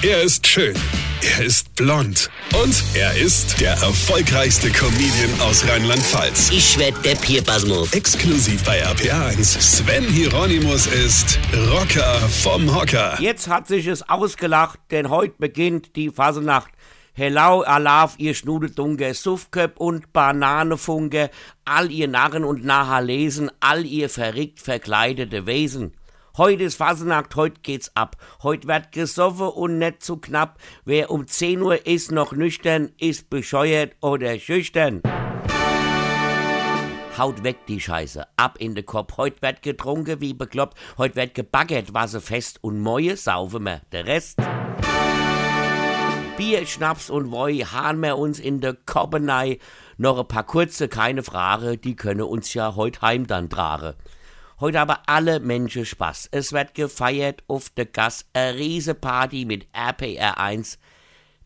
Er ist schön. Er ist blond. Und er ist der erfolgreichste Comedian aus Rheinland-Pfalz. Ich werd der Pierpasmus. Exklusiv bei RPA1. Sven Hieronymus ist Rocker vom Hocker. Jetzt hat sich es ausgelacht, denn heute beginnt die Fasenacht. Hello, Alaf, ihr Schnudedunge, Suffköp und Bananefunke, all ihr Narren und Nahalesen, all ihr verrickt verkleidete Wesen. Heute ist Fasenacht, heute geht's ab. Heute wird gesoffen und nicht zu knapp. Wer um 10 Uhr ist noch nüchtern, ist bescheuert oder schüchtern. Haut weg die Scheiße, ab in den Kopf. Heute wird getrunken wie bekloppt, heute wird gebaggert, wasserfest und Mäue saufen wir. Der Rest. Bier, Schnaps und Woi hahn wir uns in de Koppenei. Noch ein paar kurze, keine Frage, die können uns ja heut heim dann tragen. Heute aber alle Menschen Spaß. Es wird gefeiert auf der Gas, a riese Party mit RPR1.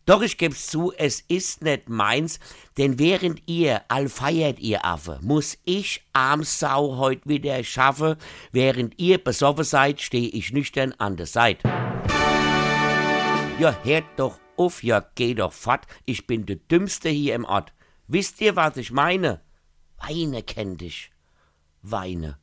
Doch ich geb's zu, es ist nicht meins, denn während ihr all feiert, ihr Affe, muss ich Armsau heut wieder schaffe. Während ihr besoffen seid, steh ich nüchtern an der Seite. Ja, hört doch auf, ja, geh doch fort, ich bin der Dümmste hier im Ort. Wisst ihr, was ich meine? Weine kennt dich. Weine.